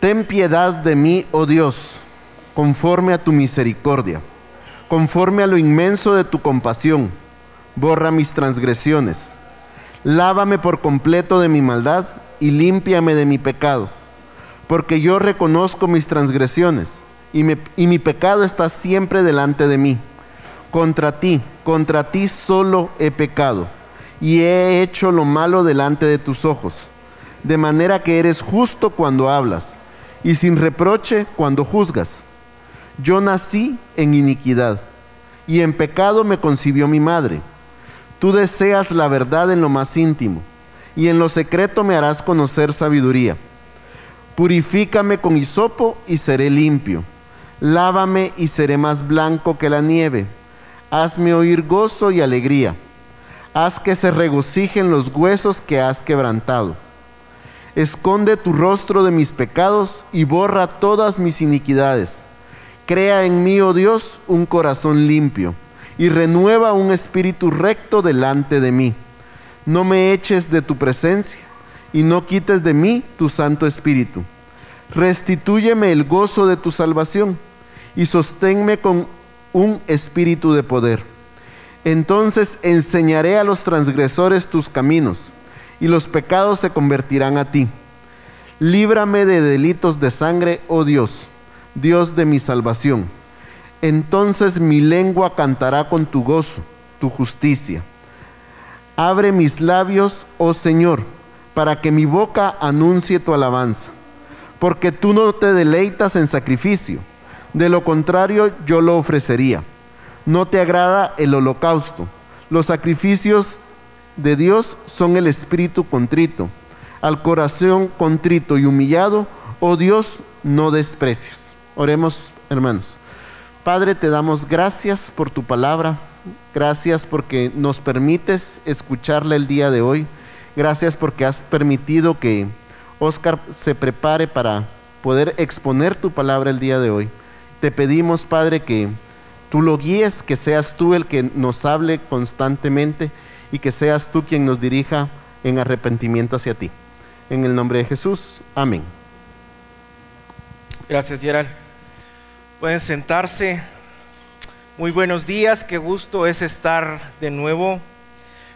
Ten piedad de mí, oh Dios, conforme a tu misericordia, conforme a lo inmenso de tu compasión, borra mis transgresiones. Lávame por completo de mi maldad y límpiame de mi pecado, porque yo reconozco mis transgresiones y, y mi pecado está siempre delante de mí. Contra ti, contra ti solo he pecado y he hecho lo malo delante de tus ojos, de manera que eres justo cuando hablas y sin reproche cuando juzgas. Yo nací en iniquidad, y en pecado me concibió mi madre. Tú deseas la verdad en lo más íntimo, y en lo secreto me harás conocer sabiduría. Purifícame con hisopo y seré limpio. Lávame y seré más blanco que la nieve. Hazme oír gozo y alegría. Haz que se regocijen los huesos que has quebrantado Esconde tu rostro de mis pecados y borra todas mis iniquidades. Crea en mí, oh Dios, un corazón limpio y renueva un espíritu recto delante de mí. No me eches de tu presencia y no quites de mí tu Santo Espíritu. Restitúyeme el gozo de tu salvación y sosténme con un espíritu de poder. Entonces enseñaré a los transgresores tus caminos y los pecados se convertirán a ti. Líbrame de delitos de sangre, oh Dios, Dios de mi salvación. Entonces mi lengua cantará con tu gozo, tu justicia. Abre mis labios, oh Señor, para que mi boca anuncie tu alabanza. Porque tú no te deleitas en sacrificio, de lo contrario yo lo ofrecería. No te agrada el holocausto. Los sacrificios de Dios son el espíritu contrito. Al corazón contrito y humillado, oh Dios, no desprecies. Oremos, hermanos. Padre, te damos gracias por tu palabra. Gracias porque nos permites escucharla el día de hoy. Gracias porque has permitido que Oscar se prepare para poder exponer tu palabra el día de hoy. Te pedimos, Padre, que tú lo guíes, que seas tú el que nos hable constantemente y que seas tú quien nos dirija en arrepentimiento hacia ti. En el nombre de Jesús, amén. Gracias, Gerald. Pueden sentarse. Muy buenos días, qué gusto es estar de nuevo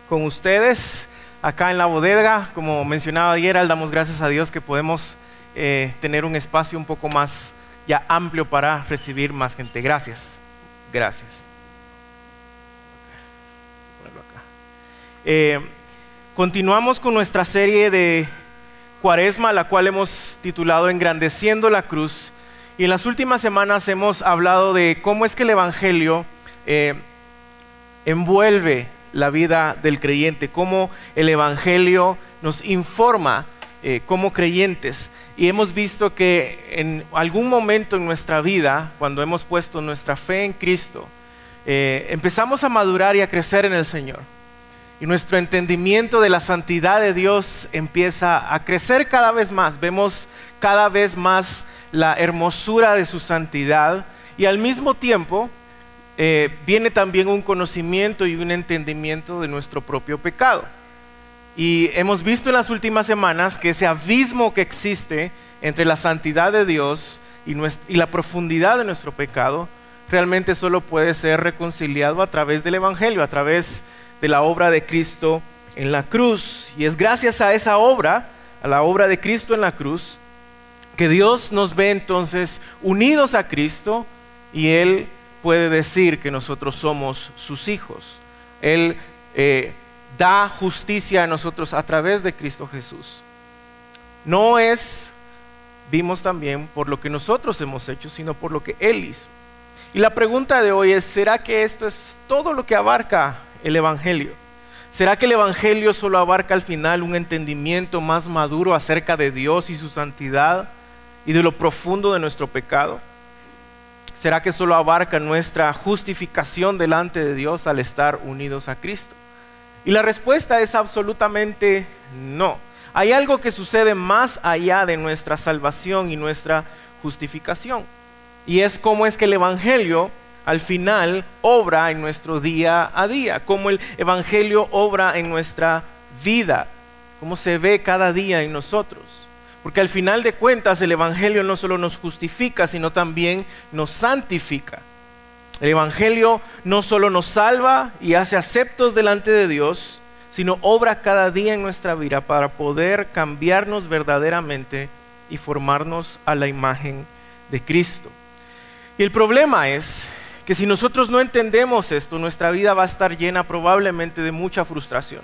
con ustedes acá en la bodega. Como mencionaba Gerald, damos gracias a Dios que podemos eh, tener un espacio un poco más ya amplio para recibir más gente. Gracias, gracias. Eh, continuamos con nuestra serie de Cuaresma, la cual hemos titulado Engrandeciendo la Cruz. Y en las últimas semanas hemos hablado de cómo es que el Evangelio eh, envuelve la vida del creyente, cómo el Evangelio nos informa eh, como creyentes. Y hemos visto que en algún momento en nuestra vida, cuando hemos puesto nuestra fe en Cristo, empezamos a madurar y a crecer en el Señor y nuestro entendimiento de la santidad de Dios empieza a crecer cada vez más. Vemos cada vez más la hermosura de su santidad y al mismo tiempo eh, viene también un conocimiento y un entendimiento de nuestro propio pecado. Y hemos visto en las últimas semanas que ese abismo que existe entre la santidad de Dios y, la profundidad de nuestro pecado realmente solo puede ser reconciliado a través del Evangelio, a través de la obra de Cristo en la cruz. Y es gracias a esa obra, a la obra de Cristo en la cruz, que Dios nos ve entonces unidos a Cristo y Él puede decir que nosotros somos sus hijos. Él eh, da justicia a nosotros a través de Cristo Jesús. No es, vimos también, por lo que nosotros hemos hecho, sino por lo que Él hizo. Y la pregunta de hoy es, ¿será que esto es todo lo que abarca el Evangelio? ¿Será que el Evangelio solo abarca al final un entendimiento más maduro acerca de Dios y su santidad y de lo profundo de nuestro pecado? ¿Será que solo abarca nuestra justificación delante de Dios al estar unidos a Cristo? Y la respuesta es absolutamente no. Hay algo que sucede más allá de nuestra salvación y nuestra justificación. Y es cómo es que el Evangelio al final obra en nuestro día a día, como el Evangelio obra en nuestra vida, cómo se ve cada día en nosotros. Porque al final de cuentas el Evangelio no solo nos justifica, sino también nos santifica. El Evangelio no solo nos salva y hace aceptos delante de Dios, sino obra cada día en nuestra vida para poder cambiarnos verdaderamente y formarnos a la imagen de Cristo. Y el problema es que si nosotros no entendemos esto, nuestra vida va a estar llena probablemente de mucha frustración.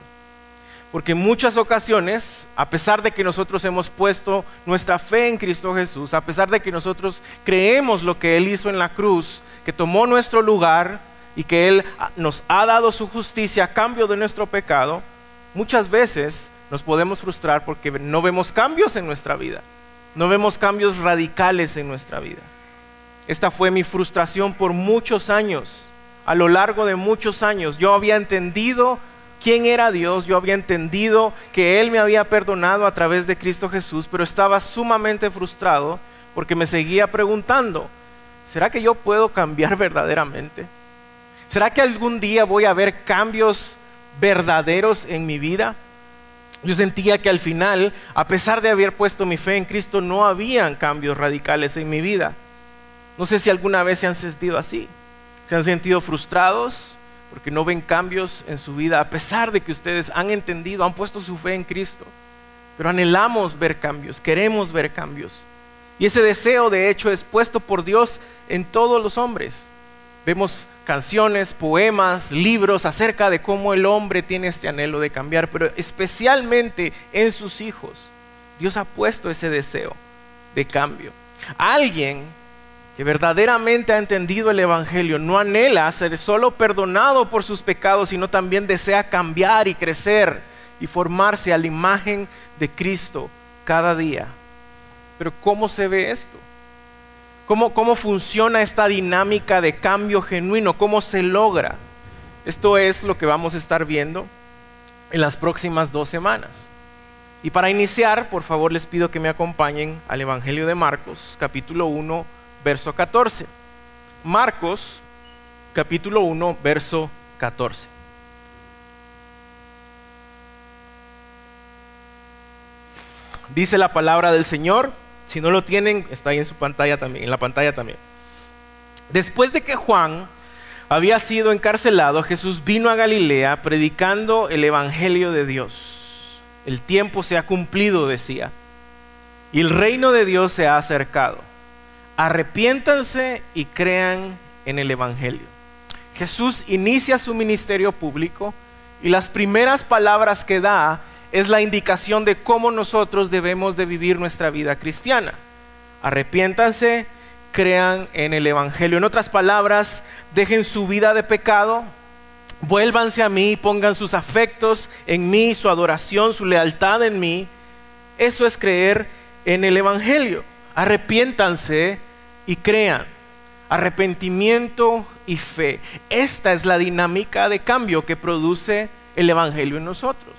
Porque en muchas ocasiones, a pesar de que nosotros hemos puesto nuestra fe en Cristo Jesús, a pesar de que nosotros creemos lo que Él hizo en la cruz, que tomó nuestro lugar y que Él nos ha dado su justicia a cambio de nuestro pecado, muchas veces nos podemos frustrar porque no vemos cambios en nuestra vida, no vemos cambios radicales en nuestra vida. Esta fue mi frustración por muchos años. A lo largo de muchos años yo había entendido quién era Dios, yo había entendido que Él me había perdonado a través de Cristo Jesús, pero estaba sumamente frustrado porque me seguía preguntando, ¿será que yo puedo cambiar verdaderamente? ¿Será que algún día voy a ver cambios verdaderos en mi vida? Yo sentía que al final, a pesar de haber puesto mi fe en Cristo, no habían cambios radicales en mi vida. No sé si alguna vez se han sentido así. Se han sentido frustrados, porque no ven cambios en su vida, a pesar de que ustedes han entendido, han puesto su fe en Cristo. Pero anhelamos ver cambios, queremos ver cambios. Y ese deseo, de hecho, es puesto por Dios en todos los hombres. Vemos canciones, poemas, libros acerca de cómo el hombre tiene este anhelo de cambiar, pero especialmente en sus hijos. Dios ha puesto ese deseo de cambio. Alguien que verdaderamente ha entendido el Evangelio no anhela ser solo perdonado por sus pecados, sino también desea cambiar y crecer y formarse a la imagen de Cristo cada día. Pero ¿cómo se ve esto? ¿Cómo, cómo funciona esta dinámica de cambio genuino? ¿Cómo se logra? Esto es lo que vamos a estar viendo en las próximas dos semanas. Y para iniciar, por favor, les pido que me acompañen al Evangelio de Marcos, capítulo 1 verso 14. Marcos, capítulo 1, verso 14. Dice la palabra del Señor. Si no lo tienen, está ahí en su pantalla también, en la pantalla también. Después de que Juan había sido encarcelado, Jesús vino a Galilea predicando el evangelio de Dios. El tiempo se ha cumplido, decía, y el reino de Dios se ha acercado arrepiéntanse y crean en el Evangelio. Jesús inicia su ministerio público y las primeras palabras que da es la indicación de cómo nosotros debemos de vivir nuestra vida cristiana. Arrepiéntanse, crean en el Evangelio. En otras palabras, dejen su vida de pecado, vuélvanse a mí, pongan sus afectos en mí, su adoración, su lealtad en mí. Eso es creer en el Evangelio. Arrepiéntanse y crean. Arrepentimiento y fe. Esta es la dinámica de cambio que produce el Evangelio en nosotros.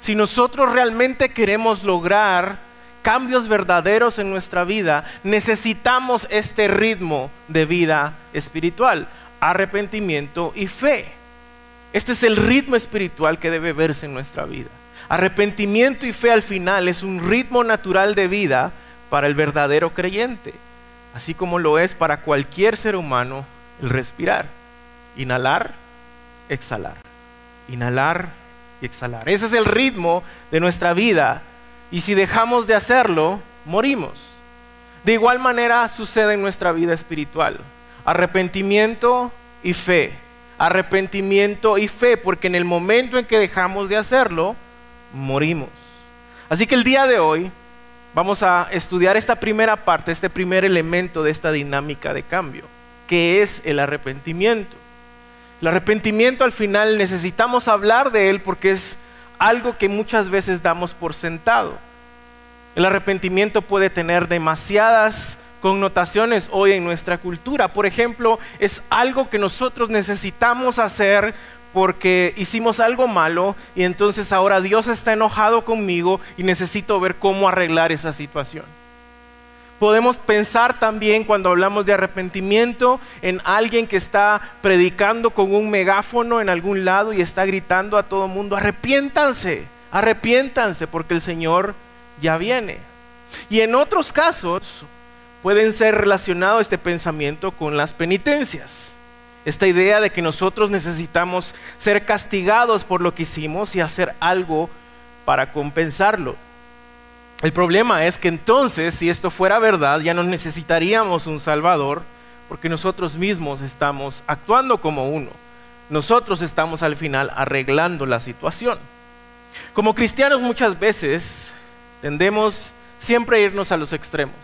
Si nosotros realmente queremos lograr cambios verdaderos en nuestra vida, necesitamos este ritmo de vida espiritual, arrepentimiento y fe. Este es el ritmo espiritual que debe verse en nuestra vida. Arrepentimiento y fe al final es un ritmo natural de vida para el verdadero creyente así como lo es para cualquier ser humano el respirar. Inhalar, exhalar. Inhalar y exhalar. Ese es el ritmo de nuestra vida. Y si dejamos de hacerlo, morimos. De igual manera sucede en nuestra vida espiritual. Arrepentimiento y fe. Arrepentimiento y fe, porque en el momento en que dejamos de hacerlo, morimos. Así que el día de hoy vamos a estudiar esta primera parte, este primer elemento de esta dinámica de cambio, que es el arrepentimiento. El arrepentimiento al final necesitamos hablar de él porque es algo que muchas veces damos por sentado. El arrepentimiento puede tener demasiadas connotaciones hoy en nuestra cultura. Por ejemplo, es algo que nosotros necesitamos hacer porque hicimos algo malo y entonces ahora Dios está enojado conmigo y necesito ver cómo arreglar esa situación. Podemos pensar también cuando hablamos de arrepentimiento en alguien que está predicando con un megáfono en algún lado y está gritando a todo mundo, arrepiéntanse, arrepiéntanse porque el Señor ya viene. Y en otros casos pueden ser relacionado este pensamiento con las penitencias. Esta idea de que nosotros necesitamos ser castigados por lo que hicimos y hacer algo para compensarlo. El problema es que entonces, si esto fuera verdad, ya no necesitaríamos un Salvador, porque nosotros mismos estamos actuando como uno. Nosotros estamos al final arreglando la situación. Como cristianos muchas veces tendemos siempre a irnos a los extremos.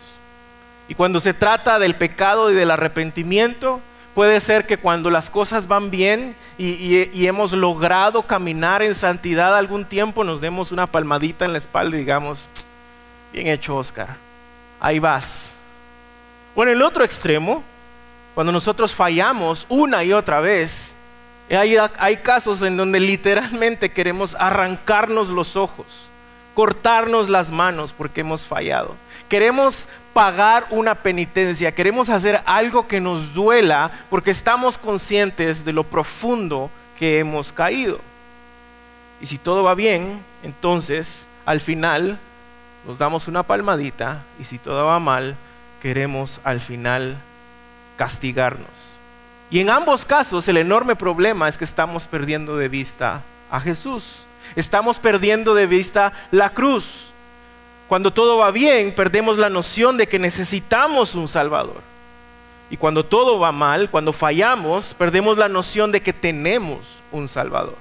Y cuando se trata del pecado y del arrepentimiento, puede ser que cuando las cosas van bien y, hemos logrado caminar en santidad algún tiempo, nos demos una palmadita en la espalda y digamos, bien hecho Oscar, ahí vas. O en el otro extremo, cuando nosotros fallamos una y otra vez, hay, hay casos en donde literalmente queremos arrancarnos los ojos, cortarnos las manos porque hemos fallado. Queremos pagar una penitencia, queremos hacer algo que nos duela porque estamos conscientes de lo profundo que hemos caído. Y si todo va bien, entonces al final nos damos una palmadita y si todo va mal, queremos al final castigarnos. Y en ambos casos el enorme problema es que estamos perdiendo de vista a Jesús. Estamos perdiendo de vista la cruz. Cuando todo va bien, perdemos la noción de que necesitamos un Salvador. Y cuando todo va mal, cuando fallamos, perdemos la noción de que tenemos un Salvador.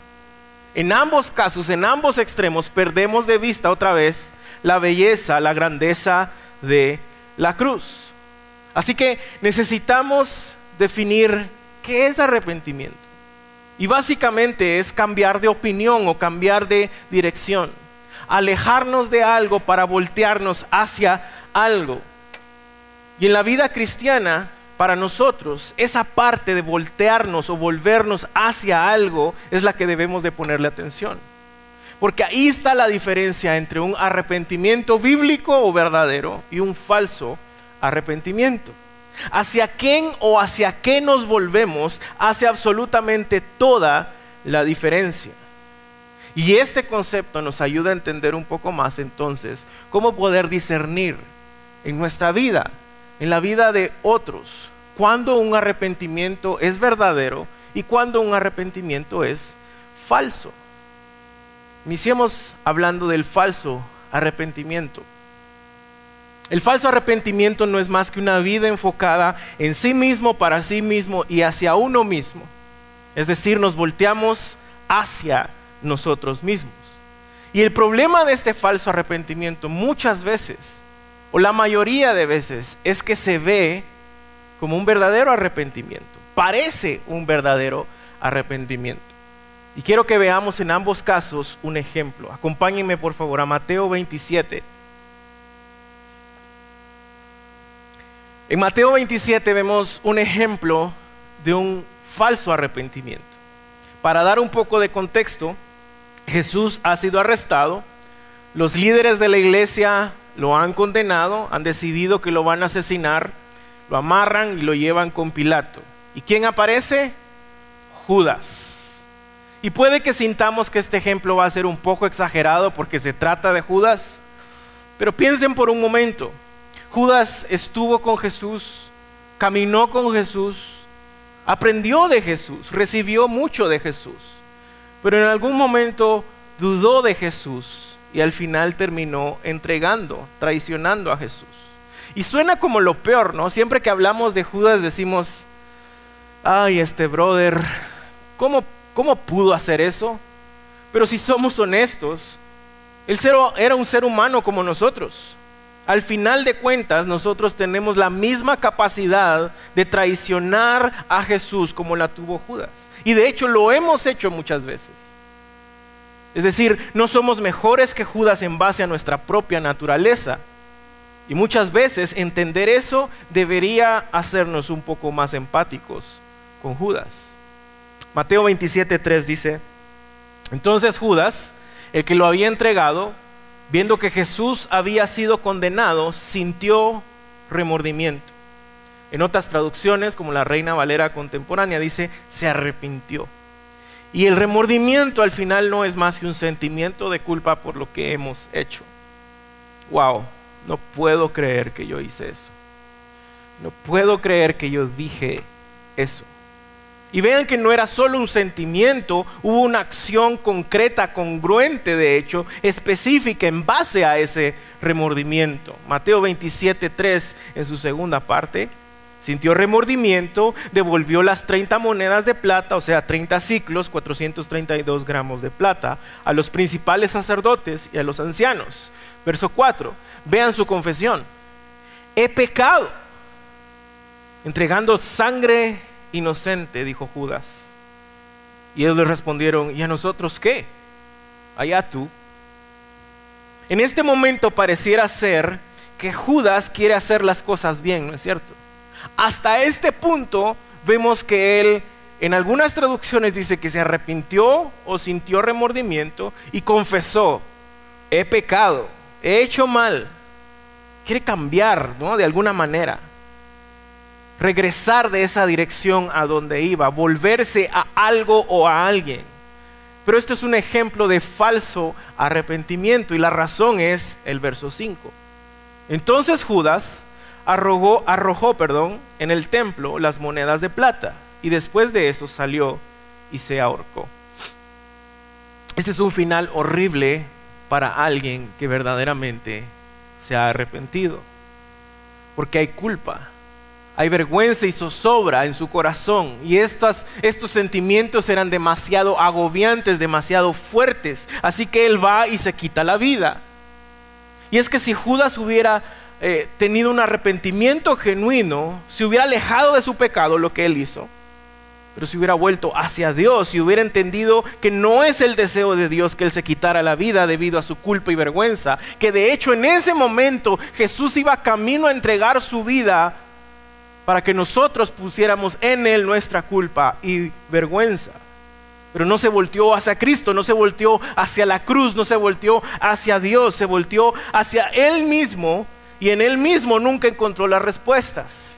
En ambos casos, en ambos extremos, perdemos de vista otra vez la belleza, la grandeza de la cruz. Así que necesitamos definir qué es arrepentimiento. Y básicamente es cambiar de opinión o cambiar de dirección alejarnos de algo para voltearnos hacia algo. Y en la vida cristiana, para nosotros, esa parte de voltearnos o volvernos hacia algo es la que debemos de ponerle atención. Porque ahí está la diferencia entre un arrepentimiento bíblico o verdadero y un falso arrepentimiento. Hacia quién o hacia qué nos volvemos hace absolutamente toda la diferencia. Y este concepto nos ayuda a entender un poco más entonces cómo poder discernir en nuestra vida, en la vida de otros, cuando un arrepentimiento es verdadero y cuando un arrepentimiento es falso. Iniciemos hablando del falso arrepentimiento. El falso arrepentimiento no es más que una vida enfocada en sí mismo, para sí mismo y hacia uno mismo. Es decir, nos volteamos hacia nosotros mismos. Y el problema de este falso arrepentimiento muchas veces, o la mayoría de veces, es que se ve como un verdadero arrepentimiento. Parece un verdadero arrepentimiento. Y quiero que veamos en ambos casos un ejemplo. Acompáñenme por favor a Mateo 27. En Mateo 27 vemos un ejemplo de un falso arrepentimiento. Para dar un poco de contexto, Jesús ha sido arrestado, los líderes de la iglesia lo han condenado, han decidido que lo van a asesinar, lo amarran y lo llevan con Pilato. ¿Y quién aparece? Judas. Y puede que sintamos que este ejemplo va a ser un poco exagerado porque se trata de Judas, pero piensen por un momento, Judas estuvo con Jesús, caminó con Jesús, aprendió de Jesús, recibió mucho de Jesús pero en algún momento dudó de Jesús y al final terminó entregando, traicionando a Jesús. Y suena como lo peor, ¿no? Siempre que hablamos de Judas decimos, ay, este brother, ¿cómo, cómo pudo hacer eso? Pero si somos honestos, él era un ser humano como nosotros. Al final de cuentas, nosotros tenemos la misma capacidad de traicionar a Jesús como la tuvo Judas. Y de hecho lo hemos hecho muchas veces. Es decir, no somos mejores que Judas en base a nuestra propia naturaleza. Y muchas veces entender eso debería hacernos un poco más empáticos con Judas. Mateo 27.3 dice, entonces Judas, el que lo había entregado, viendo que Jesús había sido condenado, sintió remordimiento. En otras traducciones, como la Reina Valera contemporánea, dice, se arrepintió. Y el remordimiento al final no es más que un sentimiento de culpa por lo que hemos hecho. Wow, no puedo creer que yo hice eso. No puedo creer que yo dije eso. Y vean que no era solo un sentimiento, hubo una acción concreta, congruente de hecho, específica en base a ese remordimiento. Mateo 27, 3 en su segunda parte, sintió remordimiento, devolvió las 30 monedas de plata, o sea, 30 ciclos, 432 gramos de plata, a los principales sacerdotes y a los ancianos. Verso 4, vean su confesión. He pecado, entregando sangre inocente, dijo Judas. Y ellos le respondieron, ¿y a nosotros qué? Allá tú. En este momento pareciera ser que Judas quiere hacer las cosas bien, ¿no es cierto? Hasta este punto vemos que él en algunas traducciones dice que se arrepintió o sintió remordimiento y confesó, he pecado, he hecho mal. Quiere cambiar, ¿no? De alguna manera regresar de esa dirección a donde iba, volverse a algo o a alguien. Pero esto es un ejemplo de falso arrepentimiento y la razón es el verso 5. Entonces Judas arrojó, arrojó perdón, en el templo las monedas de plata y después de eso salió y se ahorcó. Este es un final horrible para alguien que verdaderamente se ha arrepentido, porque hay culpa hay vergüenza y zozobra en su corazón. Y estos sentimientos eran demasiado agobiantes, demasiado fuertes. Así que él va y se quita la vida. Y es que si Judas hubiera eh, tenido un arrepentimiento genuino, se hubiera alejado de su pecado, lo que él hizo, pero si hubiera vuelto hacia Dios y hubiera entendido que no es el deseo de Dios que él se quitara la vida debido a su culpa y vergüenza, que de hecho en ese momento Jesús iba camino a entregar su vida para que nosotros pusiéramos en Él nuestra culpa y vergüenza. Pero no se volteó hacia Cristo, no se volteó hacia la cruz, no se volteó hacia Dios, se volteó hacia Él mismo y en Él mismo nunca encontró las respuestas.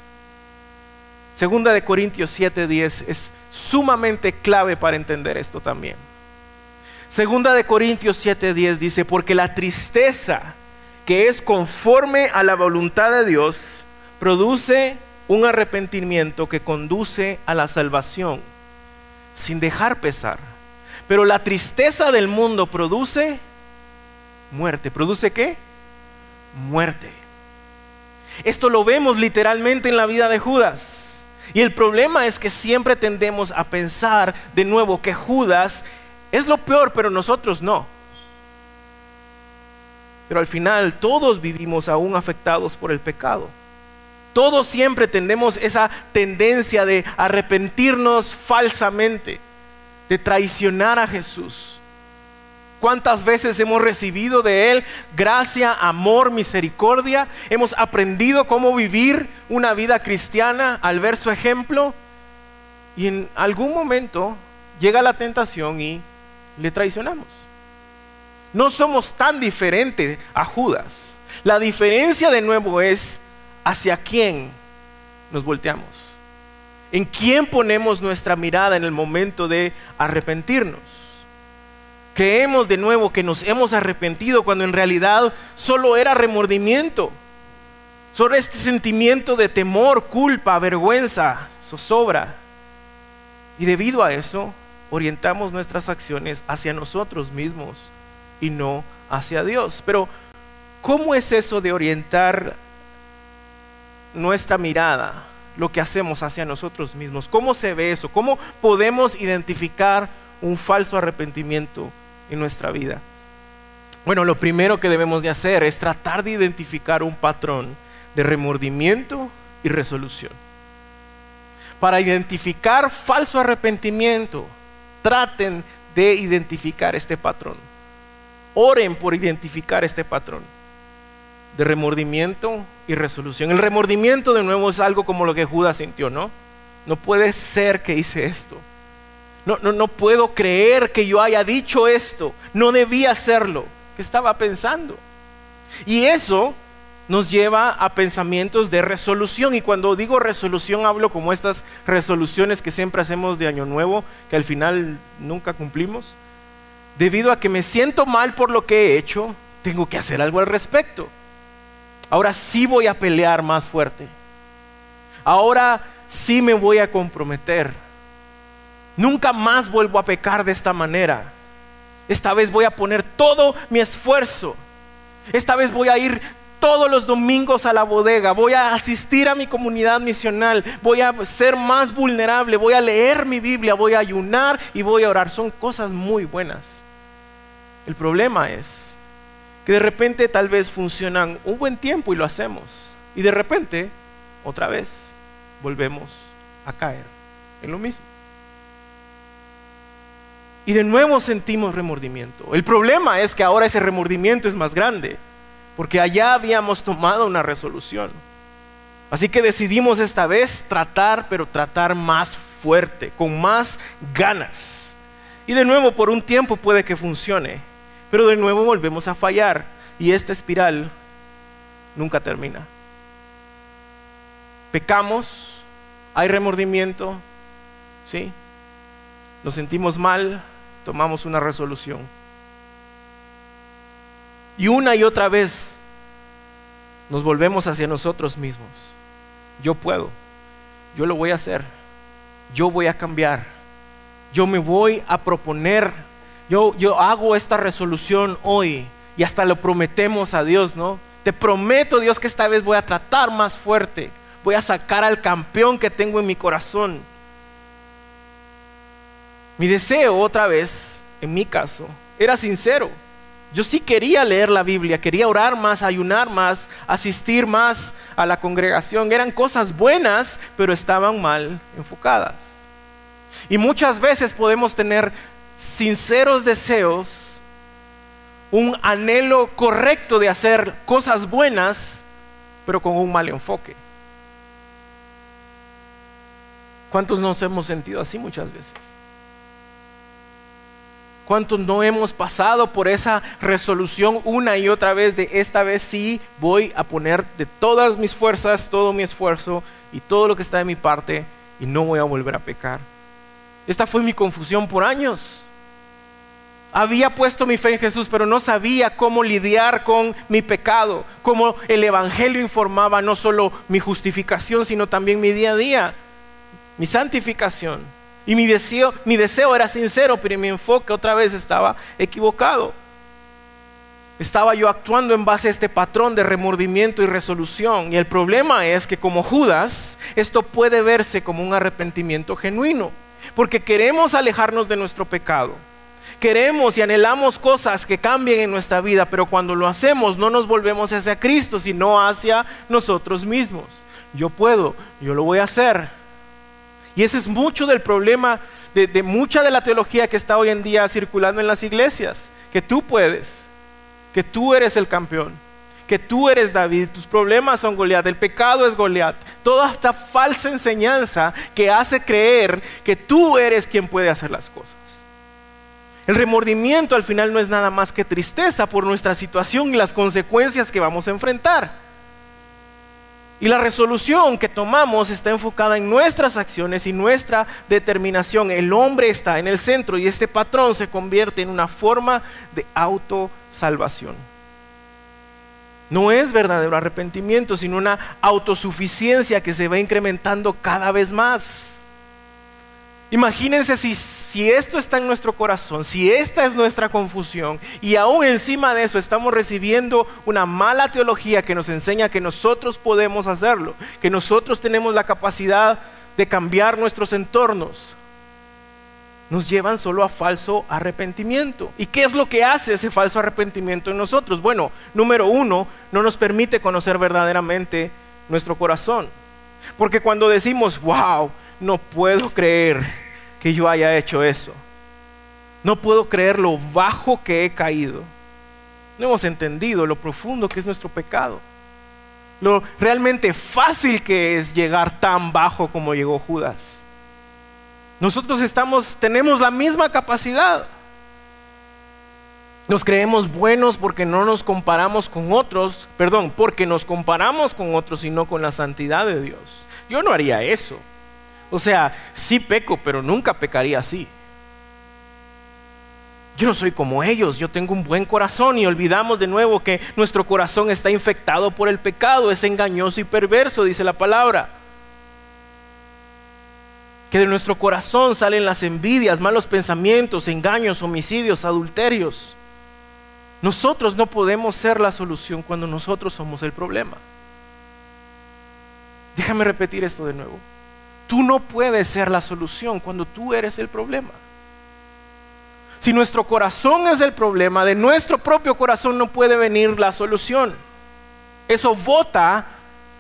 Segunda de Corintios 7:10 es sumamente clave para entender esto también. Segunda de Corintios 7:10 dice, porque la tristeza que es conforme a la voluntad de Dios produce un arrepentimiento que conduce a la salvación sin dejar pesar. Pero la tristeza del mundo produce muerte. ¿Produce qué? Muerte. Esto lo vemos literalmente en la vida de Judas. Y el problema es que siempre tendemos a pensar de nuevo que Judas es lo peor, pero nosotros no. Pero al final todos vivimos aún afectados por el pecado. Todos siempre tenemos esa tendencia de arrepentirnos falsamente, de traicionar a Jesús. ¿Cuántas veces hemos recibido de Él gracia, amor, misericordia? Hemos aprendido cómo vivir una vida cristiana al ver su ejemplo. Y en algún momento llega la tentación y le traicionamos. No somos tan diferentes a Judas. La diferencia de nuevo es hacia quién nos volteamos. ¿En quién ponemos nuestra mirada en el momento de arrepentirnos? Creemos de nuevo que nos hemos arrepentido cuando en realidad solo era remordimiento. Solo este sentimiento de temor, culpa, vergüenza, zozobra. Y debido a eso, orientamos nuestras acciones hacia nosotros mismos y no hacia Dios. Pero, ¿cómo es eso de orientar nuestra mirada, lo que hacemos hacia nosotros mismos. ¿Cómo se ve eso? ¿Cómo podemos identificar un falso arrepentimiento en nuestra vida? Bueno, lo primero que debemos de hacer es tratar de identificar un patrón de remordimiento y resolución. Para identificar falso arrepentimiento, traten de identificar este patrón. Oren por identificar este patrón de remordimiento y resolución. El remordimiento de nuevo es algo como lo que Judas sintió, ¿no? No puede ser que hice esto. No, no, no puedo creer que yo haya dicho esto. No debía hacerlo. ¿Qué estaba pensando? Y eso nos lleva a pensamientos de resolución. Y cuando digo resolución hablo como estas resoluciones que siempre hacemos de Año Nuevo, que al final nunca cumplimos. Debido a que me siento mal por lo que he hecho, tengo que hacer algo al respecto. Ahora sí voy a pelear más fuerte. Ahora sí me voy a comprometer. Nunca más vuelvo a pecar de esta manera. Esta vez voy a poner todo mi esfuerzo. Esta vez voy a ir todos los domingos a la bodega, voy a asistir a mi comunidad misional, voy a ser más vulnerable, voy a leer mi Biblia, voy a ayunar y voy a orar. Son cosas muy buenas. El problema es que de repente tal vez funcionan un buen tiempo y lo hacemos. Y de repente, otra vez, volvemos a caer en lo mismo. Y de nuevo sentimos remordimiento. El problema es que ahora ese remordimiento es más grande porque allá habíamos tomado una resolución. Así que decidimos esta vez tratar, pero tratar más fuerte, con más ganas. Y de nuevo, por un tiempo puede que funcione, pero de nuevo volvemos a fallar y esta espiral nunca termina. Pecamos, hay remordimiento, ¿sí? Nos sentimos mal, tomamos una resolución y una y otra vez nos volvemos hacia nosotros mismos. Yo puedo, yo lo voy a hacer, yo voy a cambiar, yo me voy a proponer, yo, yo hago esta resolución hoy y hasta lo prometemos a Dios, ¿no? Te prometo, Dios, que esta vez voy a tratar más fuerte, voy a sacar al campeón que tengo en mi corazón. Mi deseo, otra vez, en mi caso, era sincero yo sí quería leer la Biblia, quería orar más, ayunar más, asistir más a la congregación. Eran cosas buenas, pero estaban mal enfocadas. Y muchas veces podemos tener sinceros deseos, un anhelo correcto de hacer cosas buenas, pero con un mal enfoque. ¿Cuántos nos hemos sentido así muchas veces? ¿Cuántos no hemos pasado por esa resolución una y otra vez de esta vez sí voy a poner de todas mis fuerzas, todo mi esfuerzo y todo lo que está de mi parte y no voy a volver a pecar? Esta fue mi confusión por años. Había puesto mi fe en Jesús, pero no sabía cómo lidiar con mi pecado, cómo el Evangelio informaba no solo mi justificación, sino también mi día a día, mi santificación. Y mi deseo, mi deseo era sincero, pero mi enfoque otra vez estaba equivocado. Estaba yo actuando en base a este patrón de remordimiento y resolución. Y el problema es que como Judas, esto puede verse como un arrepentimiento genuino. Porque queremos alejarnos de nuestro pecado. Queremos y anhelamos cosas que cambien en nuestra vida, pero cuando lo hacemos no nos volvemos hacia Cristo, sino hacia nosotros mismos. Yo puedo, yo lo voy a hacer, y ese es mucho del problema de, mucha de la teología que está hoy en día circulando en las iglesias. Que tú puedes, que tú eres el campeón, que tú eres David, tus problemas son Goliat, el pecado es Goliat. Toda esta falsa enseñanza que hace creer que tú eres quien puede hacer las cosas. El remordimiento al final no es nada más que tristeza por nuestra situación y las consecuencias que vamos a enfrentar. Y la resolución que tomamos está enfocada en nuestras acciones y nuestra determinación. El hombre está en el centro y este patrón se convierte en una forma de autosalvación. No es verdadero arrepentimiento, sino una autosuficiencia que se va incrementando cada vez más. Imagínense si, esto está en nuestro corazón, si esta es nuestra confusión y aún encima de eso estamos recibiendo una mala teología que nos enseña que nosotros podemos hacerlo, que nosotros tenemos la capacidad de cambiar nuestros entornos, nos llevan solo a falso arrepentimiento. ¿Y qué es lo que hace ese falso arrepentimiento en nosotros? Bueno, número uno, no nos permite conocer verdaderamente nuestro corazón. Porque cuando decimos, wow, no puedo creer que yo haya hecho eso. No puedo creer lo bajo que he caído. No hemos entendido lo profundo que es nuestro pecado. Lo realmente fácil que es llegar tan bajo como llegó Judas. Nosotros estamos tenemos la misma capacidad. Nos creemos buenos porque no nos comparamos con otros, perdón, porque nos comparamos con otros y no con la santidad de Dios. Yo no haría eso. O sea, sí peco, pero nunca pecaría así. yo no soy como ellos, yo tengo un buen corazón y olvidamos de nuevo que nuestro corazón está infectado por el pecado, es engañoso y perverso, dice la palabra. Que de nuestro corazón salen las envidias, malos pensamientos, engaños, homicidios, adulterios. Nosotros no podemos ser la solución cuando nosotros somos el problema. Déjame repetir esto de nuevo. Tú no puedes ser la solución cuando tú eres el problema. Si nuestro corazón es el problema, de nuestro propio corazón no puede venir la solución. Eso vota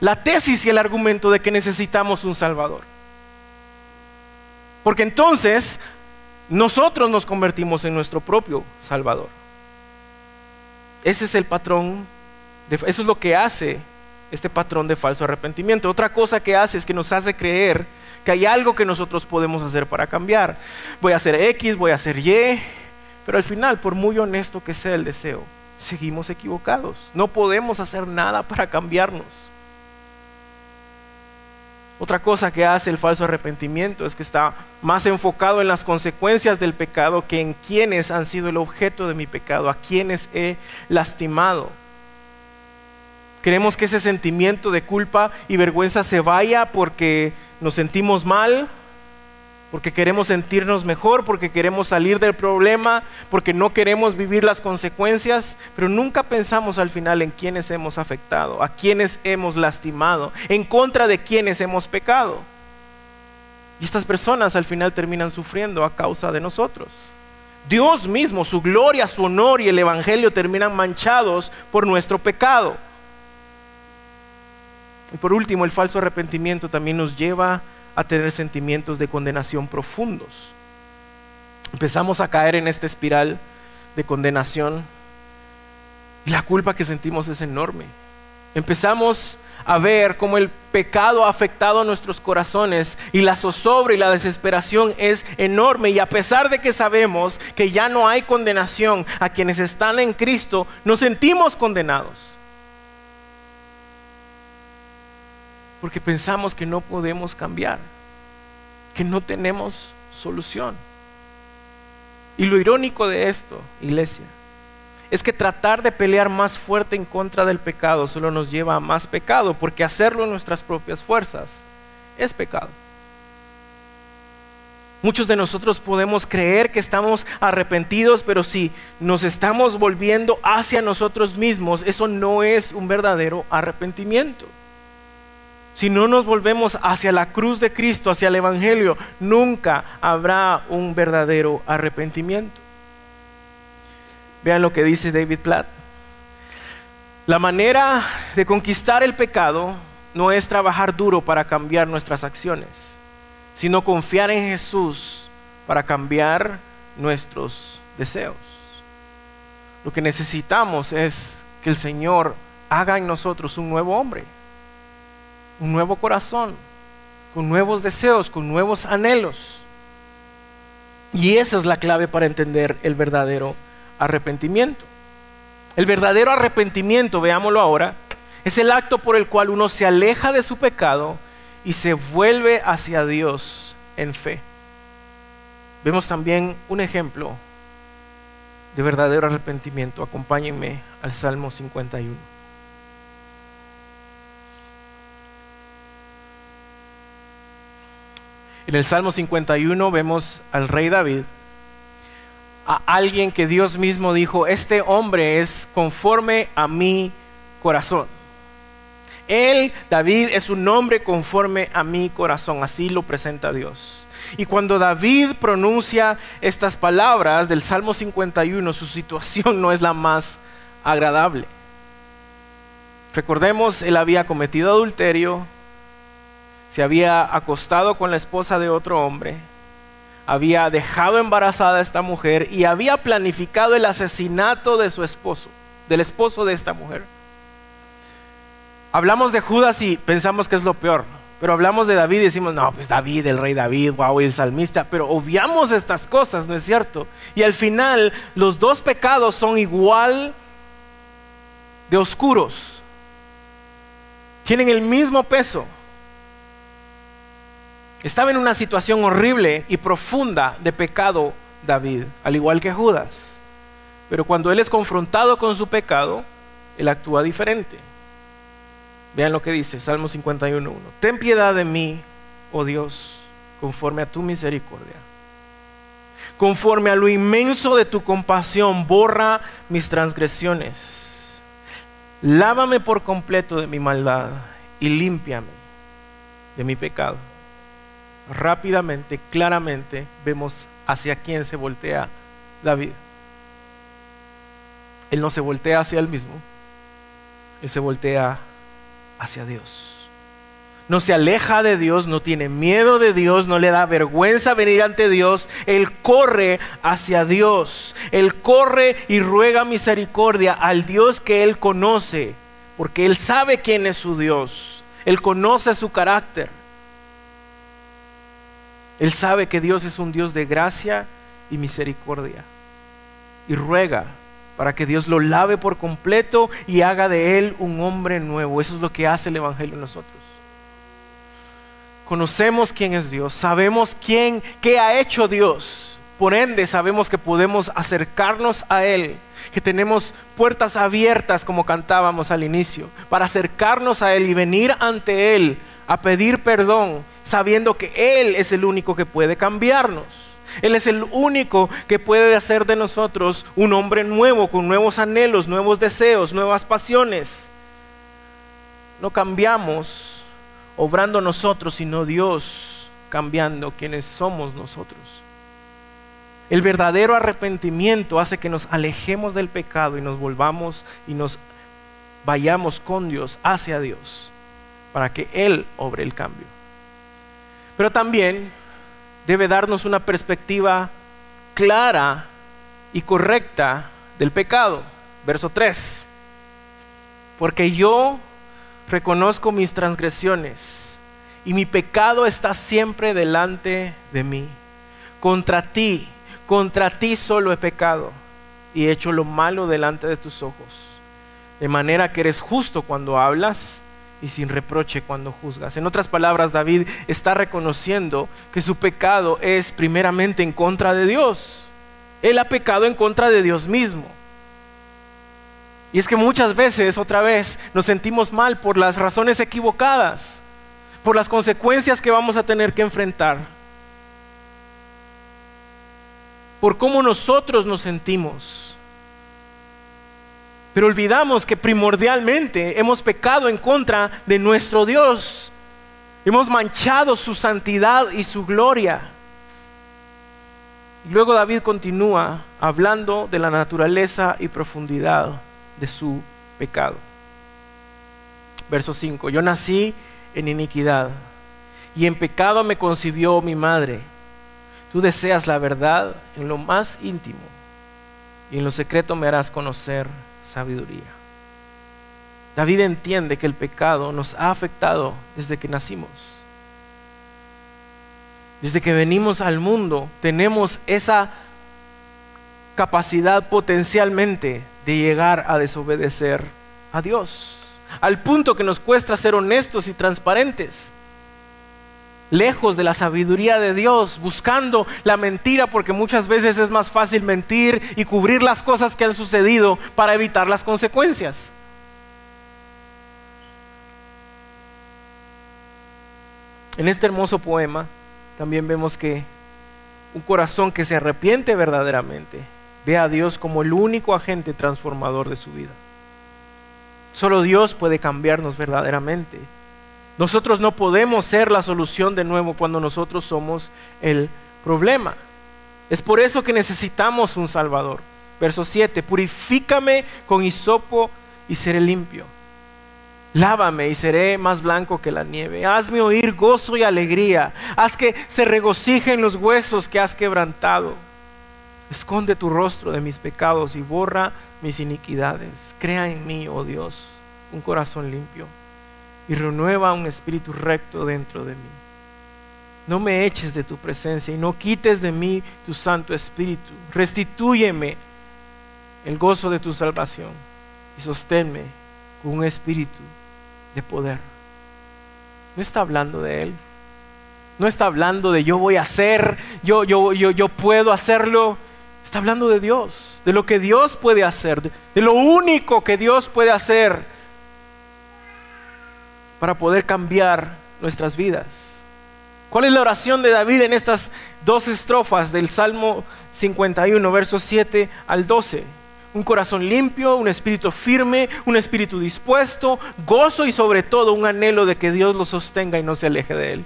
la tesis y el argumento de que necesitamos un Salvador. Porque entonces nosotros nos convertimos en nuestro propio Salvador. Ese es el patrón, eso es lo que hace este patrón de falso arrepentimiento. Otra cosa que hace es que nos hace creer que hay algo que nosotros podemos hacer para cambiar. Voy a hacer X, voy a hacer Y, pero al final, por muy honesto que sea el deseo, seguimos equivocados. No podemos hacer nada para cambiarnos. Otra cosa que hace el falso arrepentimiento es que está más enfocado en las consecuencias del pecado que en quienes han sido el objeto de mi pecado, a quienes he lastimado. Queremos que ese sentimiento de culpa y vergüenza se vaya porque nos sentimos mal, porque queremos sentirnos mejor, porque queremos salir del problema, porque no queremos vivir las consecuencias, pero nunca pensamos al final en quienes hemos afectado, a quienes hemos lastimado, en contra de quienes hemos pecado. Y estas personas al final terminan sufriendo a causa de nosotros. Dios mismo, su gloria, su honor y el Evangelio terminan manchados por nuestro pecado. Y por último, el falso arrepentimiento también nos lleva a tener sentimientos de condenación profundos. Empezamos a caer en esta espiral de condenación y la culpa que sentimos es enorme. Empezamos a ver cómo el pecado ha afectado nuestros corazones y la zozobra y la desesperación es enorme y a pesar de que sabemos que ya no hay condenación a quienes están en Cristo, nos sentimos condenados. Porque pensamos que no podemos cambiar, que no tenemos solución. Y lo irónico de esto, iglesia, es que tratar de pelear más fuerte en contra del pecado solo nos lleva a más pecado, porque hacerlo en nuestras propias fuerzas es pecado. Muchos de nosotros podemos creer que estamos arrepentidos, pero si nos estamos volviendo hacia nosotros mismos, eso no es un verdadero arrepentimiento. Si no nos volvemos hacia la cruz de Cristo, hacia el Evangelio, nunca habrá un verdadero arrepentimiento. Vean lo que dice David Platt. La manera de conquistar el pecado no es trabajar duro para cambiar nuestras acciones, sino confiar en Jesús para cambiar nuestros deseos. Lo que necesitamos es que el Señor haga en nosotros un nuevo hombre un nuevo corazón, con nuevos deseos, con nuevos anhelos. Y esa es la clave para entender el verdadero arrepentimiento. El verdadero arrepentimiento, veámoslo ahora, es el acto por el cual uno se aleja de su pecado y se vuelve hacia Dios en fe. Vemos también un ejemplo de verdadero arrepentimiento. Acompáñenme al Salmo 51. En el Salmo 51 vemos al rey David, a alguien que Dios mismo dijo, este hombre es conforme a mi corazón. Él, David, es un hombre conforme a mi corazón, así lo presenta Dios. Y cuando David pronuncia estas palabras del Salmo 51, su situación no es la más agradable. Recordemos, él había cometido adulterio, se había acostado con la esposa de otro hombre, había dejado embarazada a esta mujer y había planificado el asesinato de su esposo, del esposo de esta mujer. Hablamos de Judas y pensamos que es lo peor, pero hablamos de David y decimos, no, pues David, el rey David, wow, el salmista, pero obviamos estas cosas, ¿no es cierto? Y al final los dos pecados son igual de oscuros, tienen el mismo peso. Estaba en una situación horrible y profunda de pecado David, al igual que Judas. Pero cuando él es confrontado con su pecado, él actúa diferente. Vean lo que dice Salmo 51.1. Ten piedad de mí, oh Dios, conforme a tu misericordia. Conforme a lo inmenso de tu compasión, borra mis transgresiones. Lávame por completo de mi maldad y límpiame de mi pecado. Rápidamente, claramente, vemos hacia quién se voltea David. Él no se voltea hacia él mismo, él se voltea hacia Dios. No se aleja de Dios, no tiene miedo de Dios, no le da vergüenza venir ante Dios. Él corre hacia Dios. Él corre y ruega misericordia al Dios que él conoce, porque él sabe quién es su Dios. Él conoce su carácter. Él sabe que Dios es un Dios de gracia y misericordia. Y ruega para que Dios lo lave por completo y haga de él un hombre nuevo. Eso es lo que hace el Evangelio en nosotros. Conocemos quién es Dios, sabemos quién, qué ha hecho Dios. Por ende, sabemos que podemos acercarnos a Él, que tenemos puertas abiertas, como cantábamos al inicio, para acercarnos a Él y venir ante Él a pedir perdón, sabiendo que Él es el único que puede cambiarnos. Él es el único que puede hacer de nosotros un hombre nuevo, con nuevos anhelos, nuevos deseos, nuevas pasiones. No cambiamos obrando nosotros, sino Dios cambiando quienes somos nosotros. El verdadero arrepentimiento hace que nos alejemos del pecado y nos volvamos y nos vayamos con Dios hacia Dios para que Él obre el cambio. Pero también debe darnos una perspectiva clara y correcta del pecado. Verso 3. Porque yo reconozco mis transgresiones y mi pecado está siempre delante de mí. Contra ti, contra ti solo he pecado y he hecho lo malo delante de tus ojos. De manera que eres justo cuando hablas y sin reproche cuando juzgas. En otras palabras, David está reconociendo que su pecado es primeramente en contra de Dios. Él ha pecado en contra de Dios mismo. Y es que muchas veces, otra vez, nos sentimos mal por las razones equivocadas, por las consecuencias que vamos a tener que enfrentar, por cómo nosotros nos sentimos. Pero olvidamos que primordialmente hemos pecado en contra de nuestro Dios. Hemos manchado su santidad y su gloria. Y luego David continúa hablando de la naturaleza y profundidad de su pecado. Verso 5. Yo nací en iniquidad y en pecado me concibió mi madre. Tú deseas la verdad en lo más íntimo y en lo secreto me harás conocer sabiduría. David entiende que el pecado nos ha afectado desde que nacimos. Desde que venimos al mundo tenemos esa capacidad potencialmente de llegar a desobedecer a Dios, al punto que nos cuesta ser honestos y transparentes lejos de la sabiduría de Dios, buscando la mentira, porque muchas veces es más fácil mentir y cubrir las cosas que han sucedido para evitar las consecuencias. En este hermoso poema también vemos que un corazón que se arrepiente verdaderamente ve a Dios como el único agente transformador de su vida. Solo Dios puede cambiarnos verdaderamente. Nosotros no podemos ser la solución de nuevo cuando nosotros somos el problema. Es por eso que necesitamos un Salvador. Verso 7, purifícame con hisopo y seré limpio. Lávame y seré más blanco que la nieve. Hazme oír gozo y alegría. Haz que se regocijen los huesos que has quebrantado. Esconde tu rostro de mis pecados y borra mis iniquidades. Crea en mí, oh Dios, un corazón limpio y renueva un espíritu recto dentro de mí. No me eches de tu presencia y no quites de mí tu Santo Espíritu. Restitúyeme el gozo de tu salvación y sosténme con un espíritu de poder. No está hablando de Él. No está hablando de yo voy a hacer, yo, yo, yo, yo puedo hacerlo. Está hablando de Dios, de lo que Dios puede hacer, de lo único que Dios puede hacer para poder cambiar nuestras vidas. ¿Cuál es la oración de David en estas dos estrofas del Salmo 51, versos 7 al 12? Un corazón limpio, un espíritu firme, un espíritu dispuesto, gozo y sobre todo un anhelo de que Dios lo sostenga y no se aleje de él.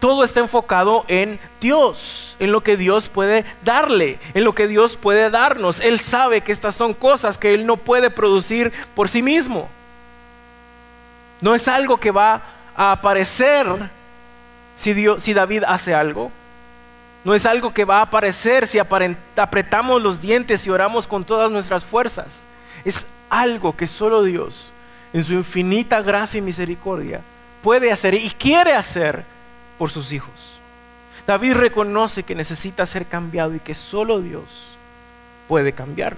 Todo está enfocado en Dios, en lo que Dios puede darle, en lo que Dios puede darnos. Él sabe que estas son cosas que Él no puede producir por sí mismo. No es algo que va a aparecer si, David hace algo. No es algo que va a aparecer si apretamos los dientes y oramos con todas nuestras fuerzas. Es algo que solo Dios, en su infinita gracia y misericordia, puede hacer y quiere hacer por sus hijos. David reconoce que necesita ser cambiado y que solo Dios puede cambiar.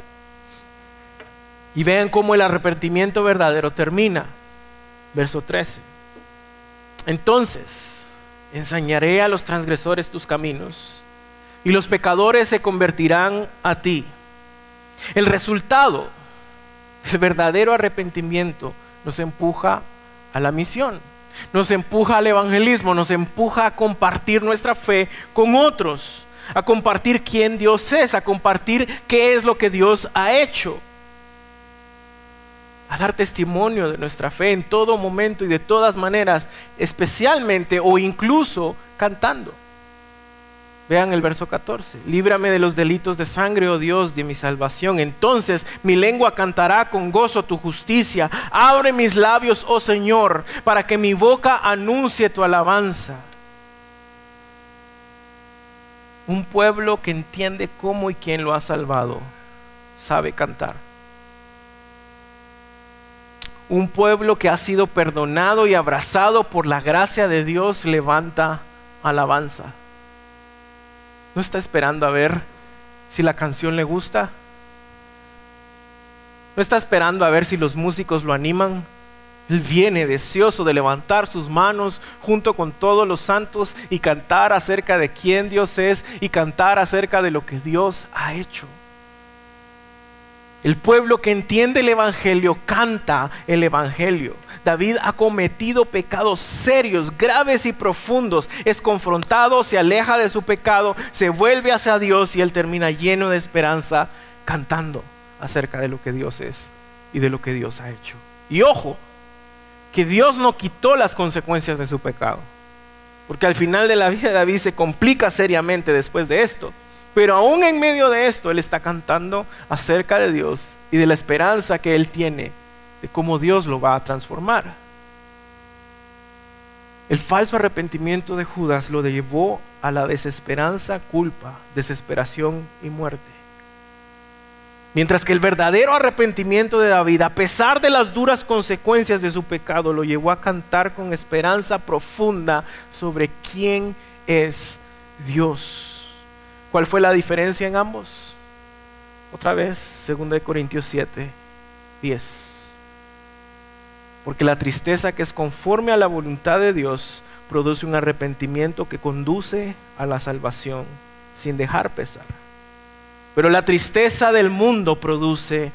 Y vean cómo el arrepentimiento verdadero termina. Verso 13. Entonces, enseñaré a los transgresores tus caminos y los pecadores se convertirán a ti. El resultado, el verdadero arrepentimiento, nos empuja a la misión nos empuja al evangelismo, nos empuja a compartir nuestra fe con otros, a compartir quién Dios es, a compartir qué es lo que Dios ha hecho, a dar testimonio de nuestra fe en todo momento y de todas maneras, especialmente o incluso cantando. Vean el verso 14. Líbrame de los delitos de sangre, oh Dios, de mi salvación. Entonces mi lengua cantará con gozo tu justicia. Abre mis labios, oh Señor, para que mi boca anuncie tu alabanza. Un pueblo que entiende cómo y quién lo ha salvado, sabe cantar. Un pueblo que ha sido perdonado y abrazado por la gracia de Dios levanta alabanza. ¿No está esperando a ver si la canción le gusta? ¿No está esperando a ver si los músicos lo animan? Él viene deseoso de levantar sus manos junto con todos los santos y cantar acerca de quién Dios es y cantar acerca de lo que Dios ha hecho. El pueblo que entiende el Evangelio canta el Evangelio. David ha cometido pecados serios, graves y profundos. Es confrontado, se aleja de su pecado, se vuelve hacia Dios y él termina lleno de esperanza cantando acerca de lo que Dios es y de lo que Dios ha hecho. Y ojo, que Dios no quitó las consecuencias de su pecado. Porque al final de la vida de David se complica seriamente después de esto. Pero aún en medio de esto, Él está cantando acerca de Dios y de la esperanza que Él tiene de cómo Dios lo va a transformar. El falso arrepentimiento de Judas lo llevó a la desesperanza, culpa, desesperación y muerte. Mientras que el verdadero arrepentimiento de David, a pesar de las duras consecuencias de su pecado, lo llevó a cantar con esperanza profunda sobre quién es Dios. ¿Cuál fue la diferencia en ambos? Otra vez, 2 Corintios 7, 10. Porque la tristeza que es conforme a la voluntad de Dios produce un arrepentimiento que conduce a la salvación sin dejar pesar. Pero la tristeza del mundo produce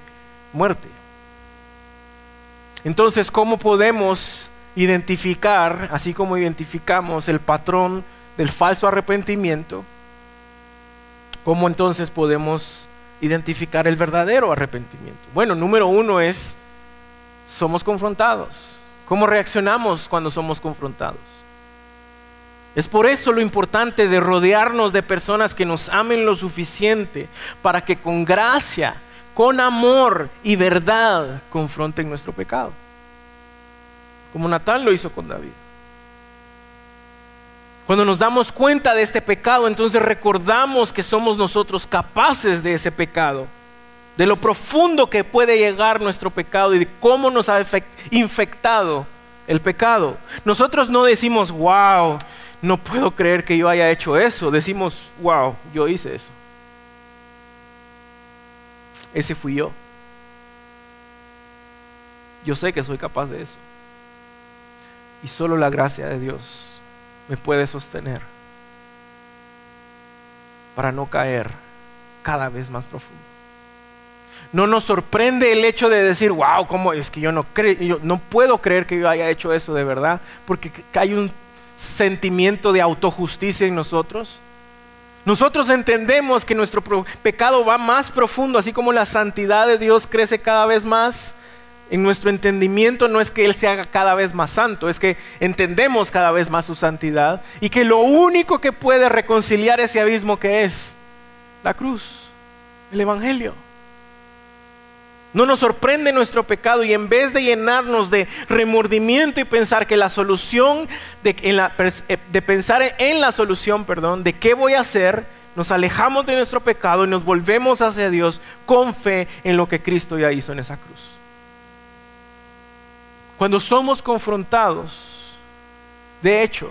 muerte. Entonces, ¿cómo podemos identificar, así como identificamos el patrón del falso arrepentimiento, cómo entonces podemos identificar el verdadero arrepentimiento? Bueno, número uno es somos confrontados. ¿Cómo reaccionamos cuando somos confrontados? Es por eso lo importante de rodearnos de personas que nos amen lo suficiente para que con gracia, con amor y verdad confronten nuestro pecado. Como Natán lo hizo con David. Cuando nos damos cuenta de este pecado, entonces recordamos que somos nosotros capaces de ese pecado de lo profundo que puede llegar nuestro pecado y de cómo nos ha infectado el pecado. Nosotros no decimos, wow, no puedo creer que yo haya hecho eso. Decimos, wow, yo hice eso. Ese fui yo. Yo sé que soy capaz de eso. Y solo la gracia de Dios me puede sostener para no caer cada vez más profundo. No nos sorprende el hecho de decir, wow, ¿cómo es que yo no, yo no puedo creer que yo haya hecho eso de verdad? Porque hay un sentimiento de autojusticia en nosotros. Nosotros entendemos que nuestro pecado va más profundo, así como la santidad de Dios crece cada vez más. En nuestro entendimiento no es que Él se haga cada vez más santo, es que entendemos cada vez más su santidad y que lo único que puede reconciliar ese abismo que es la cruz, el Evangelio. No nos sorprende nuestro pecado y en vez de llenarnos de remordimiento y pensar que la solución, de, eh, de pensar en la solución, perdón, de qué voy a hacer, nos alejamos de nuestro pecado y nos volvemos hacia Dios con fe en lo que Cristo ya hizo en esa cruz. Cuando somos confrontados, de hecho,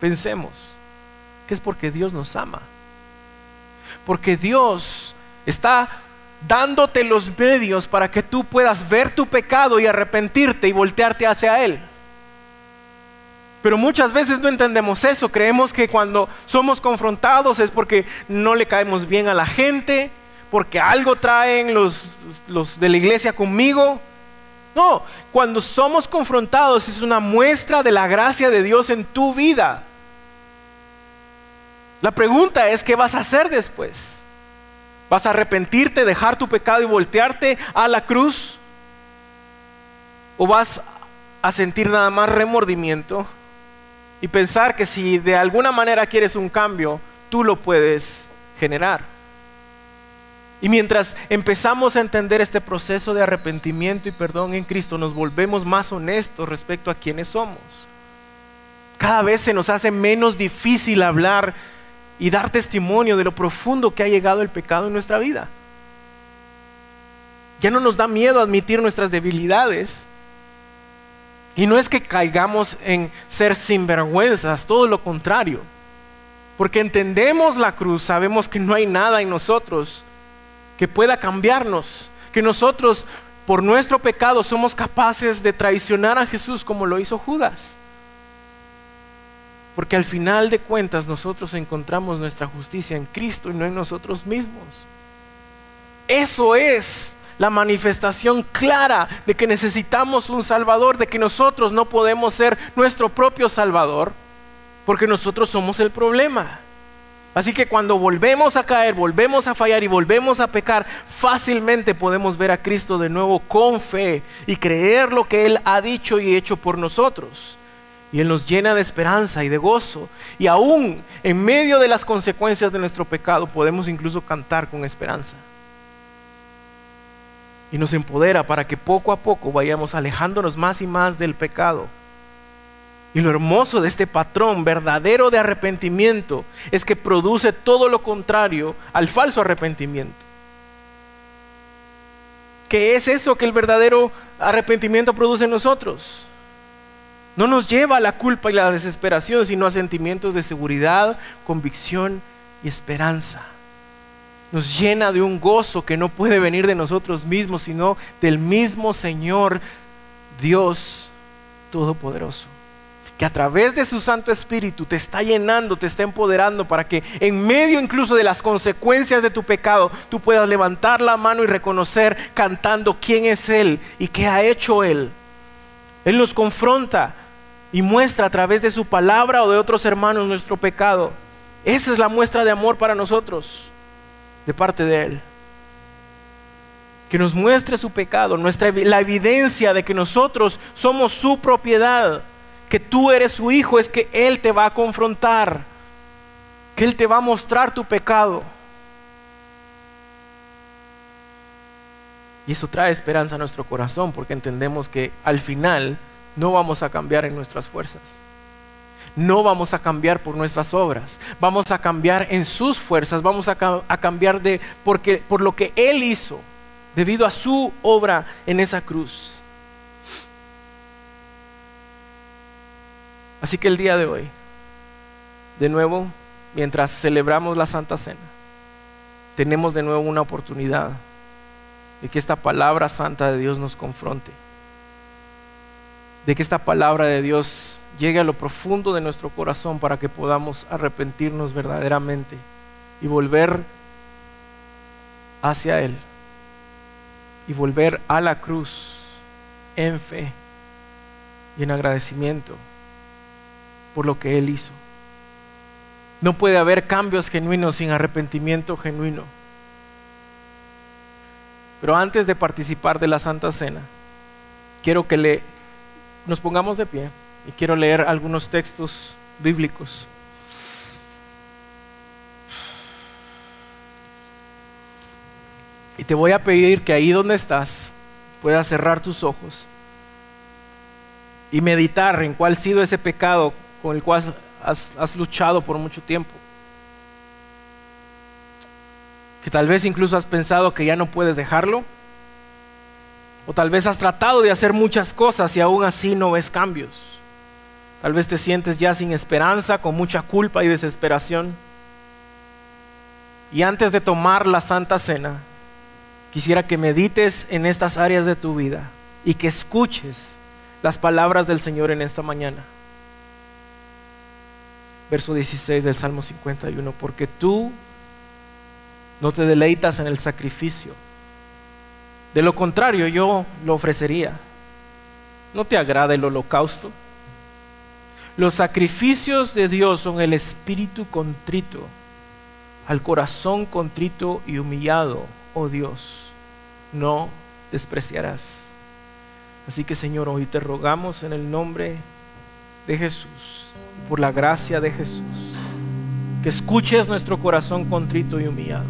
pensemos que es porque Dios nos ama. Porque Dios está dándote los medios para que tú puedas ver tu pecado y arrepentirte y voltearte hacia Él. Pero muchas veces no entendemos eso, creemos que cuando somos confrontados es porque no le caemos bien a la gente, porque algo traen los, los de la iglesia conmigo. No, cuando somos confrontados es una muestra de la gracia de Dios en tu vida. La pregunta es, ¿qué vas a hacer después? ¿Vas a arrepentirte, dejar tu pecado y voltearte a la cruz? ¿O vas a sentir nada más remordimiento y pensar que si de alguna manera quieres un cambio, tú lo puedes generar? Y mientras empezamos a entender este proceso de arrepentimiento y perdón en Cristo, nos volvemos más honestos respecto a quienes somos. Cada vez se nos hace menos difícil hablar y dar testimonio de lo profundo que ha llegado el pecado en nuestra vida. Ya no nos da miedo admitir nuestras debilidades. Y no es que caigamos en ser sinvergüenzas, todo lo contrario. Porque entendemos la cruz, sabemos que no hay nada en nosotros que pueda cambiarnos, que nosotros por nuestro pecado somos capaces de traicionar a Jesús como lo hizo Judas. Porque al final de cuentas nosotros encontramos nuestra justicia en Cristo y no en nosotros mismos. Eso es la manifestación clara de que necesitamos un Salvador, de que nosotros no podemos ser nuestro propio Salvador, porque nosotros somos el problema. Así que cuando volvemos a caer, volvemos a fallar y volvemos a pecar, fácilmente podemos ver a Cristo de nuevo con fe y creer lo que Él ha dicho y hecho por nosotros. Y Él nos llena de esperanza y de gozo. Y aún en medio de las consecuencias de nuestro pecado podemos incluso cantar con esperanza. Y nos empodera para que poco a poco vayamos alejándonos más y más del pecado. Y lo hermoso de este patrón verdadero de arrepentimiento es que produce todo lo contrario al falso arrepentimiento. ¿Qué es eso que el verdadero arrepentimiento produce en nosotros? No nos lleva a la culpa y la desesperación, sino a sentimientos de seguridad, convicción y esperanza. Nos llena de un gozo que no puede venir de nosotros mismos, sino del mismo Señor, Dios Todopoderoso que a través de su Santo Espíritu te está llenando, te está empoderando para que en medio incluso de las consecuencias de tu pecado, tú puedas levantar la mano y reconocer cantando quién es Él y qué ha hecho Él. Él nos confronta y muestra a través de su palabra o de otros hermanos nuestro pecado. Esa es la muestra de amor para nosotros, de parte de Él. Que nos muestre su pecado, nuestra, la evidencia de que nosotros somos su propiedad, que tú eres su hijo, es que Él te va a confrontar, que Él te va a mostrar tu pecado. Y eso trae esperanza a nuestro corazón porque entendemos que al final no vamos a cambiar en nuestras fuerzas. No vamos a cambiar por nuestras obras. Vamos a cambiar en sus fuerzas. Vamos a, cambiar de porque, por lo que Él hizo debido a su obra en esa cruz. Así que el día de hoy, de nuevo, mientras celebramos la Santa Cena, tenemos de nuevo una oportunidad de que esta palabra santa de Dios nos confronte de que esta palabra de Dios llegue a lo profundo de nuestro corazón para que podamos arrepentirnos verdaderamente y volver hacia Él y volver a la cruz en fe y en agradecimiento por lo que Él hizo. No puede haber cambios genuinos sin arrepentimiento genuino. Pero antes de participar de la Santa Cena, quiero que le, nos pongamos de pie y quiero leer algunos textos bíblicos. Y te voy a pedir que ahí donde estás puedas cerrar tus ojos y meditar en cuál ha sido ese pecado con el cual has, luchado por mucho tiempo. Que tal vez incluso has pensado que ya no puedes dejarlo. O tal vez has tratado de hacer muchas cosas y aún así no ves cambios. Tal vez te sientes ya sin esperanza, con mucha culpa y desesperación. Y antes de tomar la Santa Cena, quisiera que medites en estas áreas de tu vida y que escuches las palabras del Señor en esta mañana verso 16 del Salmo 51, porque tú no te deleitas en el sacrificio. De lo contrario, yo lo ofrecería. ¿No te agrada el holocausto? Los sacrificios de Dios son el espíritu contrito, al corazón contrito y humillado, oh Dios, no despreciarás. Así que Señor, hoy te rogamos en el nombre de Jesús por la gracia de Jesús, que escuches nuestro corazón contrito y humillado.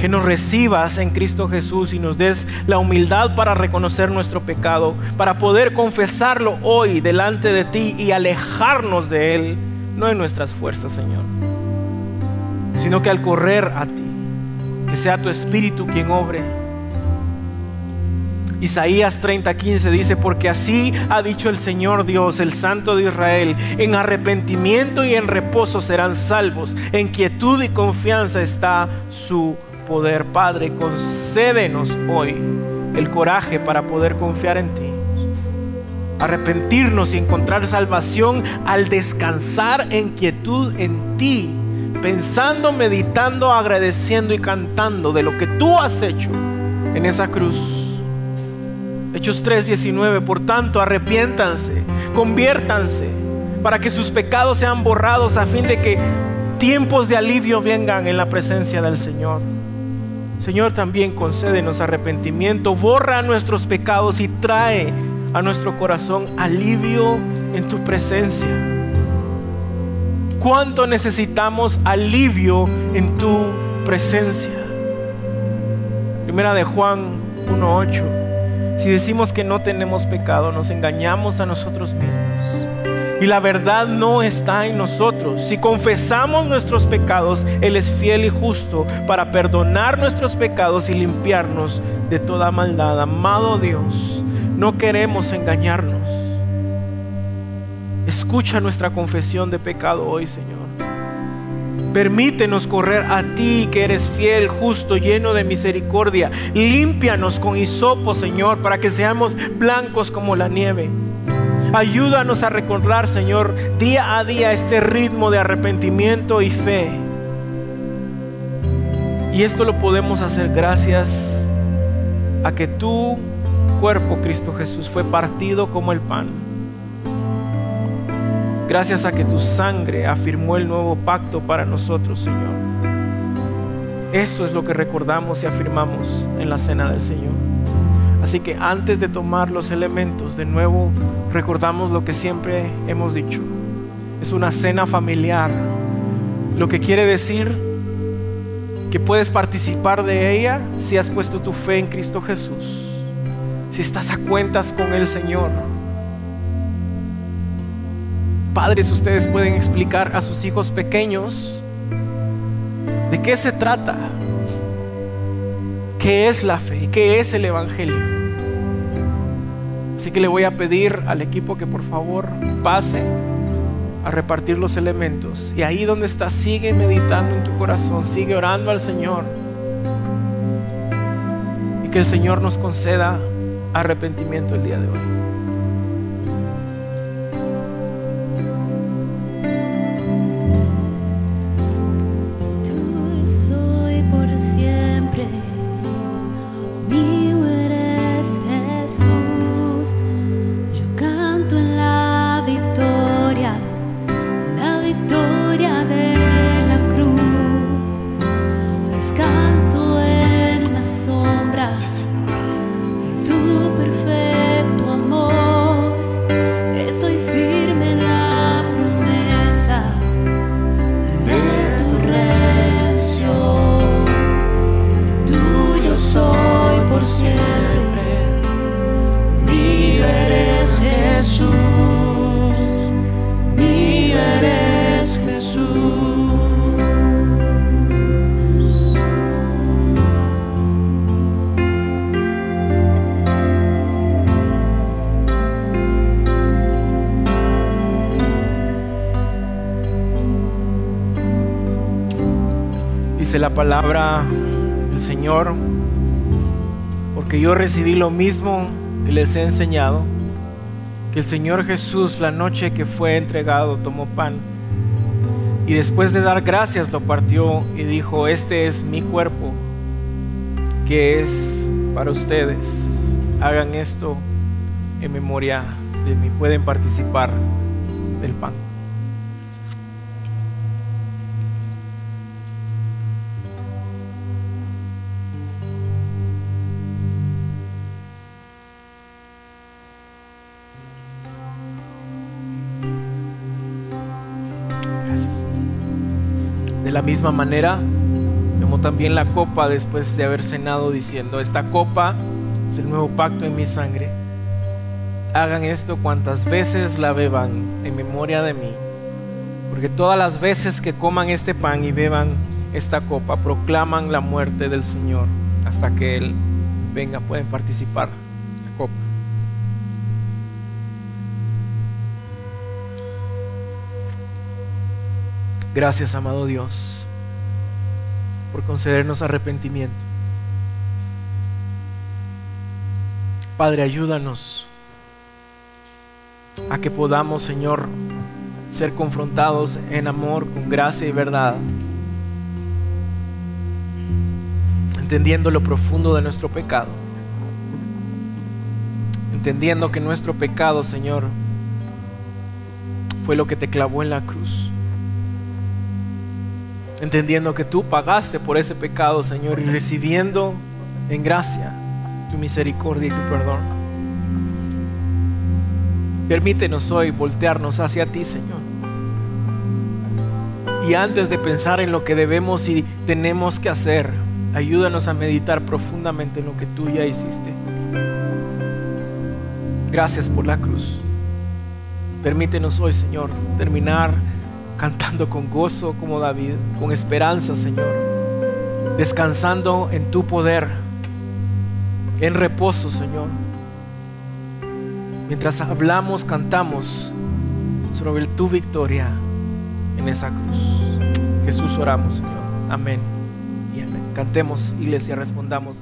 Que nos recibas en Cristo Jesús y nos des la humildad para reconocer nuestro pecado, para poder confesarlo hoy delante de ti y alejarnos de Él, no en nuestras fuerzas, Señor, sino que al correr a ti, que sea tu Espíritu quien obre Isaías 30:15 dice, porque así ha dicho el Señor Dios, el Santo de Israel, en arrepentimiento y en reposo serán salvos, en quietud y confianza está su poder. Padre, concédenos hoy el coraje para poder confiar en ti, arrepentirnos y encontrar salvación al descansar en quietud en ti, pensando, meditando, agradeciendo y cantando de lo que tú has hecho en esa cruz Hechos 3:19, por tanto, arrepiéntanse, conviértanse, para que sus pecados sean borrados a fin de que tiempos de alivio vengan en la presencia del Señor. Señor, también concédenos arrepentimiento, borra nuestros pecados y trae a nuestro corazón alivio en tu presencia. ¿Cuánto necesitamos alivio en tu presencia? Primera de Juan 1:8. Si decimos que no tenemos pecado, nos engañamos a nosotros mismos. Y la verdad no está en nosotros. Si confesamos nuestros pecados, Él es fiel y justo para perdonar nuestros pecados y limpiarnos de toda maldad. Amado Dios, no queremos engañarnos. Escucha nuestra confesión de pecado hoy, Señor. Permítenos correr a ti que eres fiel, justo, lleno de misericordia. Límpianos con hisopo, Señor, para que seamos blancos como la nieve. Ayúdanos a recordar, Señor, día a día este ritmo de arrepentimiento y fe. Y esto lo podemos hacer gracias a que tu cuerpo, Cristo Jesús, fue partido como el pan Gracias a que tu sangre afirmó el nuevo pacto para nosotros, Señor. Eso es lo que recordamos y afirmamos en la cena del Señor. Así que antes de tomar los elementos, de nuevo recordamos lo que siempre hemos dicho. Es una cena familiar, lo que quiere decir que puedes participar de ella si has puesto tu fe en Cristo Jesús, si estás a cuentas con el Señor padres ustedes pueden explicar a sus hijos pequeños de qué se trata, qué es la fe, qué es el Evangelio. Así que le voy a pedir al equipo que por favor pase a repartir los elementos. Y ahí donde estás, sigue meditando en tu corazón, sigue orando al Señor. Y que el Señor nos conceda arrepentimiento el día de hoy. Palabra del Señor, porque yo recibí lo mismo que les he enseñado, que el Señor Jesús la noche que fue entregado tomó pan y después de dar gracias lo partió y dijo, este es mi cuerpo, que es para ustedes. Hagan esto en memoria de mí. Pueden participar del pan. Misma manera, tomó también la copa después de haber cenado diciendo, esta copa es el nuevo pacto en mi sangre. Hagan esto cuantas veces la beban en memoria de mí, porque todas las veces que coman este pan y beban esta copa, proclaman la muerte del Señor hasta que Él venga, pueden participar la copa. Gracias, amado Dios, por concedernos arrepentimiento. Padre, ayúdanos a que podamos, Señor, ser confrontados en amor, con gracia y verdad, entendiendo lo profundo de nuestro pecado, entendiendo que nuestro pecado, Señor, fue lo que te clavó en la cruz entendiendo que tú pagaste por ese pecado, Señor, y recibiendo en gracia tu misericordia y tu perdón. Permítenos hoy voltearnos hacia ti, Señor. Y antes de pensar en lo que debemos y tenemos que hacer, ayúdanos a meditar profundamente en lo que tú ya hiciste. Gracias por la cruz. Permítenos hoy, Señor, terminar cantando con gozo como David, con esperanza, Señor, descansando en tu poder, en reposo, Señor. Mientras hablamos, cantamos sobre tu victoria en esa cruz. Jesús oramos, Señor. Amén y amén. Cantemos, iglesia, respondamos.